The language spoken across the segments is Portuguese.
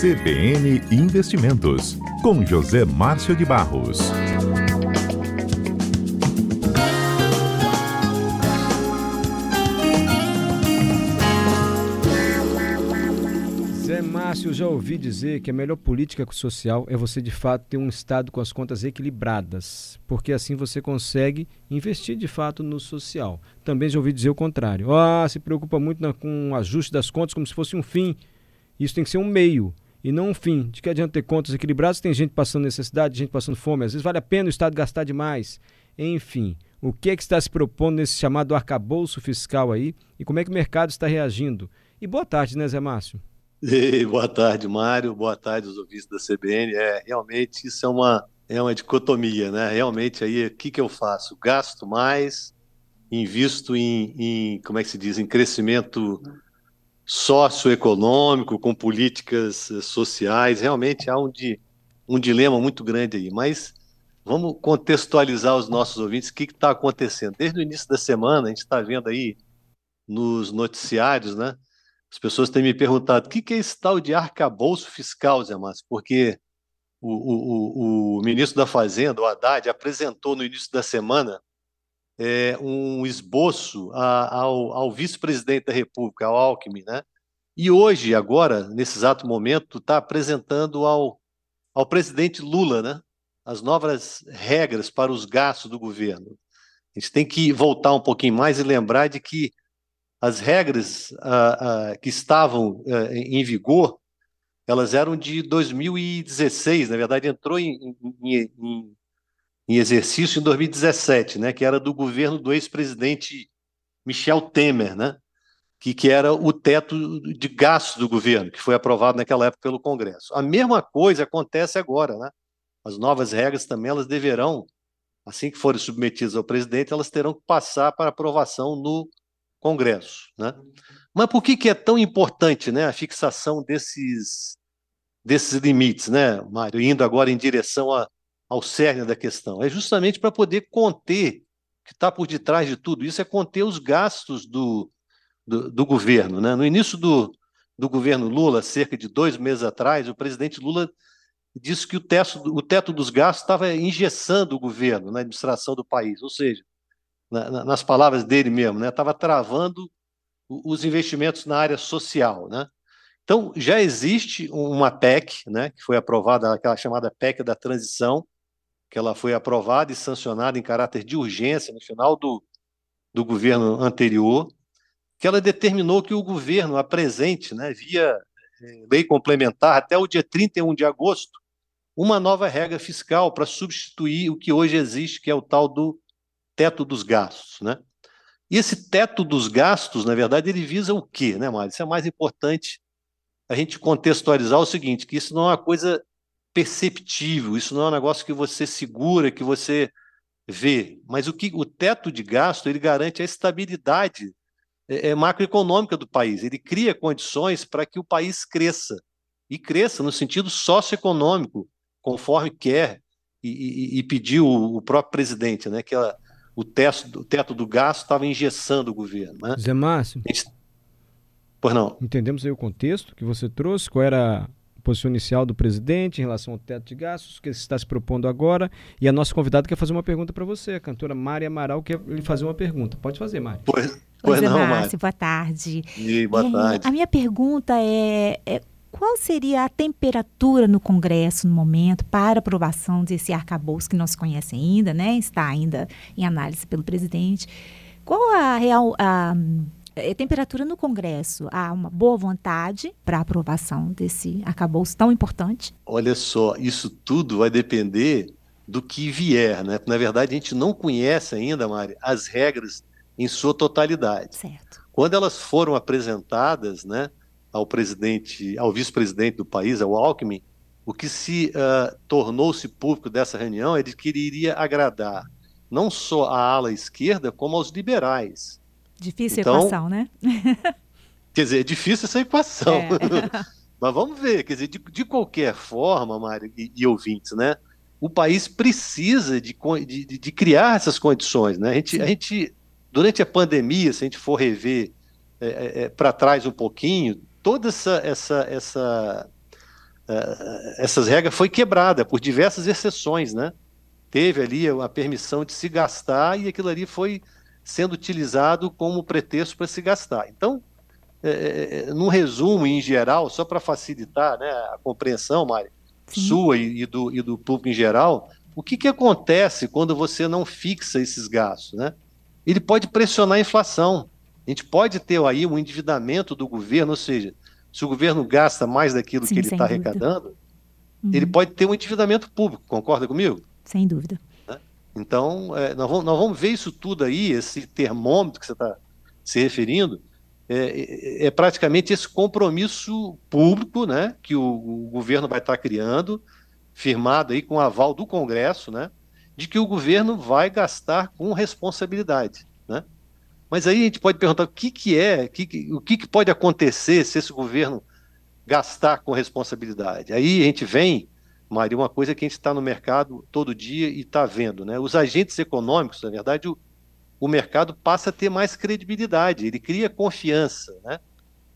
CBN Investimentos, com José Márcio de Barros. Zé Márcio, já ouvi dizer que a melhor política social é você de fato ter um Estado com as contas equilibradas, porque assim você consegue investir de fato no social. Também já ouvi dizer o contrário. Ah, se preocupa muito na, com o ajuste das contas como se fosse um fim. Isso tem que ser um meio e não um fim. De que adianta ter contas equilibradas tem gente passando necessidade, gente passando fome. Às vezes vale a pena o Estado gastar demais. Enfim, o que é que está se propondo nesse chamado arcabouço fiscal aí e como é que o mercado está reagindo? E boa tarde, né, Zé Márcio? Boa tarde, Mário. Boa tarde, os ouvintes da CBN. É, realmente isso é uma, é uma dicotomia, né? Realmente aí, o que, que eu faço? Gasto mais, invisto em, em, como é que se diz, em crescimento socioeconômico, com políticas eh, sociais. Realmente há um, di, um dilema muito grande aí. Mas vamos contextualizar os nossos ouvintes o que está acontecendo. Desde o início da semana, a gente está vendo aí nos noticiários, né? As pessoas têm me perguntado o que, que é esse tal de arcabouço fiscal, Zé Márcio, porque o, o, o, ministro da Fazenda, o Haddad, apresentou no início da semana é, um esboço a, ao, ao vice-presidente da República, ao Alckmin, né? E hoje, agora, nesse exato momento, está apresentando ao, ao presidente Lula, né? As novas regras para os gastos do governo. A gente tem que voltar um pouquinho mais e lembrar de que as regras uh, uh, que estavam uh, em vigor, elas eram de 2016, na verdade entrou em, em, em, em, exercício em 2017, né, que era do governo do ex-presidente Michel Temer, né, que, que era o teto de gastos do governo, que foi aprovado naquela época pelo Congresso. A mesma coisa acontece agora, né? As novas regras também elas deverão, assim que forem submetidas ao presidente, elas terão que passar para aprovação no Congresso. Né? Mas por que, que é tão importante né, a fixação desses, desses limites, né, Mário, indo agora em direção a, ao cerne da questão? É justamente para poder conter, o que está por detrás de tudo isso é conter os gastos do, do, do governo. Né? No início do, do governo Lula, cerca de dois meses atrás, o presidente Lula disse que o teto, o teto dos gastos estava engessando o governo na administração do país, ou seja, na, nas palavras dele mesmo, né? Estava travando os investimentos na área social, né? Então já existe uma PEC, né? Que foi aprovada, aquela chamada PEC da transição, que ela foi aprovada e sancionada em caráter de urgência no final do, do governo anterior, que ela determinou que o governo apresente, né, via eh, lei complementar, até o dia 31 de agosto, uma nova regra fiscal para substituir o que hoje existe, que é o tal do teto dos gastos, né? E esse teto dos gastos, na verdade, ele visa o quê, né, Mário? Isso é mais importante a gente contextualizar o seguinte, que isso não é uma coisa perceptível, isso não é um negócio que você segura, que você vê, mas o que o teto de gasto, ele garante a estabilidade é, é macroeconômica do país, ele cria condições para que o país cresça, e cresça no sentido socioeconômico, conforme quer e, e, e pediu o próprio presidente, né, que ela o teto, o teto do gasto estava engessando o governo. Né? Zé Márcio. Gente... Pois não. Entendemos aí o contexto que você trouxe, qual era posição inicial do presidente em relação ao teto de gastos, que está se propondo agora. E a nossa convidada quer fazer uma pergunta para você, a cantora Mari Amaral quer lhe fazer uma pergunta. Pode fazer, Mari. Pois, pois Oi, não, Márcio, boa tarde. E, boa é, tarde. A minha pergunta é, é qual seria a temperatura no Congresso no momento para aprovação desse arcabouço que não se conhece ainda, né? Está ainda em análise pelo presidente. Qual a real a, a temperatura no Congresso? Há uma boa vontade para aprovação desse arcabouço tão importante? Olha só, isso tudo vai depender do que vier, né? Na verdade, a gente não conhece ainda, Mari, as regras em sua totalidade. Certo. Quando elas foram apresentadas, né? ao presidente, ao vice-presidente do país, ao Alckmin, o que se uh, tornou-se público dessa reunião é de que ele iria agradar não só a ala esquerda, como aos liberais. Difícil então, equação, né? quer dizer, é difícil essa equação. É. Mas vamos ver, quer dizer, de, de qualquer forma, Mário e, e, ouvintes, né? O país precisa de, de, de criar essas condições, né? A gente, a gente, durante a pandemia, se a gente for rever é, é, é para trás um pouquinho, toda essa, essa, essa uh, essas regras foi quebrada por diversas exceções, né? Teve ali a permissão de se gastar e aquilo ali foi sendo utilizado como pretexto para se gastar. Então, é, é, num resumo em geral, só para facilitar né, a compreensão, Mari, Sim. sua e, e, do, e do público em geral, o que, que acontece quando você não fixa esses gastos? Né? Ele pode pressionar a inflação. A gente pode ter aí um endividamento do governo, ou seja, se o governo gasta mais daquilo Sim, que ele está arrecadando, uhum. ele pode ter um endividamento público, concorda comigo? Sem dúvida. Então, é, nós, vamos, nós vamos ver isso tudo aí, esse termômetro que você está se referindo, é, é, é, praticamente esse compromisso público né, que o, o governo vai estar criando, firmado aí com o aval do Congresso, né, de que o governo vai gastar com responsabilidade. Né? Mas aí a gente pode perguntar o que, que é, que, o que, que pode acontecer se esse governo gastar com responsabilidade. Aí a gente vem, Maria, uma coisa que a gente está no mercado todo dia e está vendo. Né? Os agentes econômicos, na verdade, o, o mercado passa a ter mais credibilidade, ele cria confiança, né?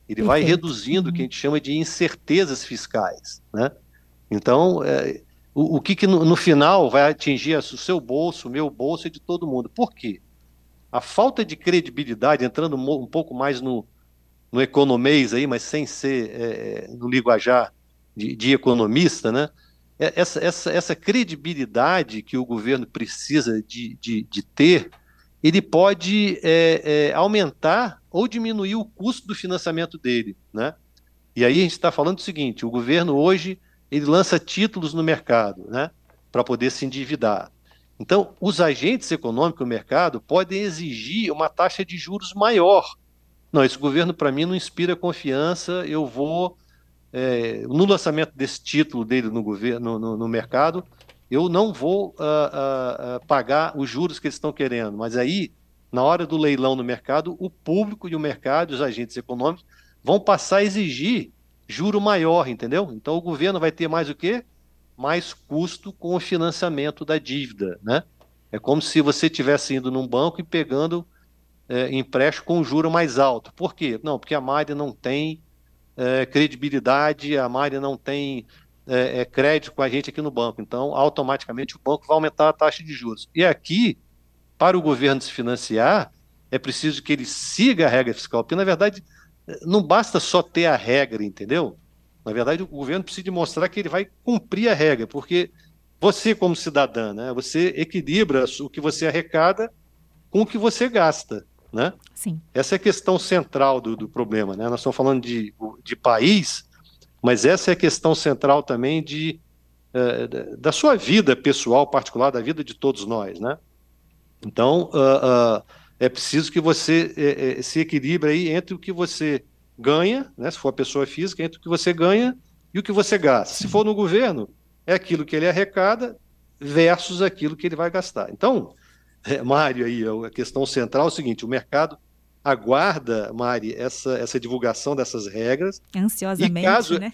Ele Perfeito. vai reduzindo uhum. o que a gente chama de incertezas fiscais, né? Então, é, o, o, que, que no, no, final vai atingir o seu bolso, o meu bolso e de todo mundo. Por quê? A falta de credibilidade, entrando um, um pouco mais no, no economês aí, mas sem ser é, é, no linguajar de, de economista, né? É, essa, essa, essa credibilidade que o governo precisa de, de, de ter ele pode é, é, aumentar ou diminuir o custo do financiamento dele, né? E aí a gente está falando o seguinte: o governo hoje ele lança títulos no mercado, né, para poder se endividar. Então, os agentes econômicos do mercado podem exigir uma taxa de juros maior. Não, esse governo para mim não inspira confiança. Eu vou é, no lançamento desse título dele no governo, no, no mercado, eu não vou uh, uh, pagar os juros que eles estão querendo. Mas aí, na hora do leilão no mercado, o público e o mercado, os agentes econômicos, vão passar a exigir juro maior, entendeu? Então o governo vai ter mais o quê? Mais custo com o financiamento da dívida, né? É como se você estivesse indo num banco e pegando é, empréstimo com juro mais alto. Por quê? Não, porque a Mari não tem é, credibilidade, a Mari não tem é, é, crédito com a gente aqui no banco. Então, automaticamente o banco vai aumentar a taxa de juros. E aqui, para o governo se financiar, é preciso que ele siga a regra fiscal, porque na verdade não basta só ter a regra, entendeu? Na verdade, o governo precisa mostrar que ele vai cumprir a regra, porque você, como cidadã, né, você equilibra o que você arrecada com o que você gasta. Né? Sim. Essa é a questão central do, do problema. Né? Nós estamos falando de, de país mas essa é a questão central também de, uh, da sua vida pessoal, particular, da vida de todos nós, né? Então, uh, uh, é preciso que você se equilibre aí entre o que você ganha, né, se for a pessoa física, entre o que você ganha e o que você gasta. Se for no governo, é aquilo que ele arrecada versus aquilo que ele vai gastar. Então, é, Mário, aí, a questão central é o seguinte: o mercado aguarda, Mari, essa, essa divulgação dessas regras. Ansiosamente, e caso, né?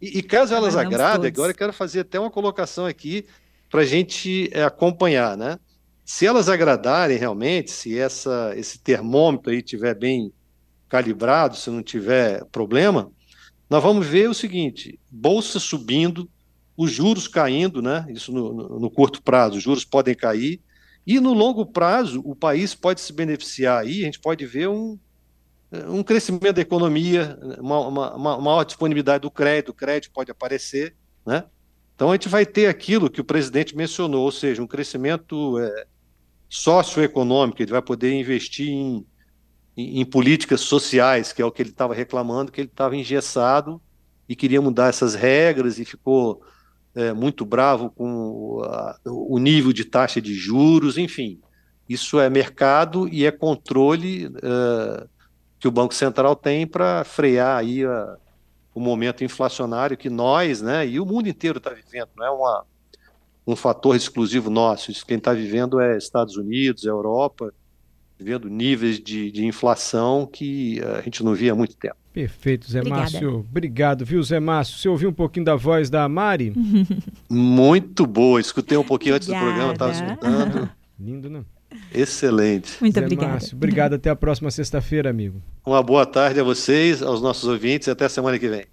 E, e caso elas agradem, agora eu quero fazer até uma colocação aqui para a gente é, acompanhar, né? Se elas agradarem realmente, se essa, esse termômetro aí estiver bem calibrado, se não tiver problema, nós vamos ver o seguinte: bolsa subindo, os juros caindo, né? Isso no, no, no curto prazo, os juros podem cair, e no longo prazo, o país pode se beneficiar aí, a gente pode ver um, um crescimento da economia, uma, uma, uma maior disponibilidade do crédito, o crédito pode aparecer, né? Então a gente vai ter aquilo que o presidente mencionou, ou seja, um crescimento é, socioeconômico, ele vai poder investir em, em, em, políticas sociais, que é o que ele estava reclamando, que ele estava engessado e queria mudar essas regras e ficou é, muito bravo com o nível de taxa de juros, enfim. Isso é mercado e é controle é, que o Banco Central tem para frear aí a, o momento inflacionário que nós, né, e o mundo inteiro está vivendo. Não é uma, um fator exclusivo nosso. Quem está vivendo é Estados Unidos, Europa, vivendo níveis de, de inflação que a gente não via há muito tempo. Perfeito, Zé Obrigada. Márcio. Obrigado, viu, Zé Márcio? Você ouviu um pouquinho da voz da Mari? Muito boa. Escutei um pouquinho antes do programa, estava escutando. Lindo, né? Excelente. Muito Zé obrigada. Márcio, obrigado. Até a próxima sexta-feira, amigo. Uma boa tarde a vocês, aos nossos ouvintes e até semana que vem.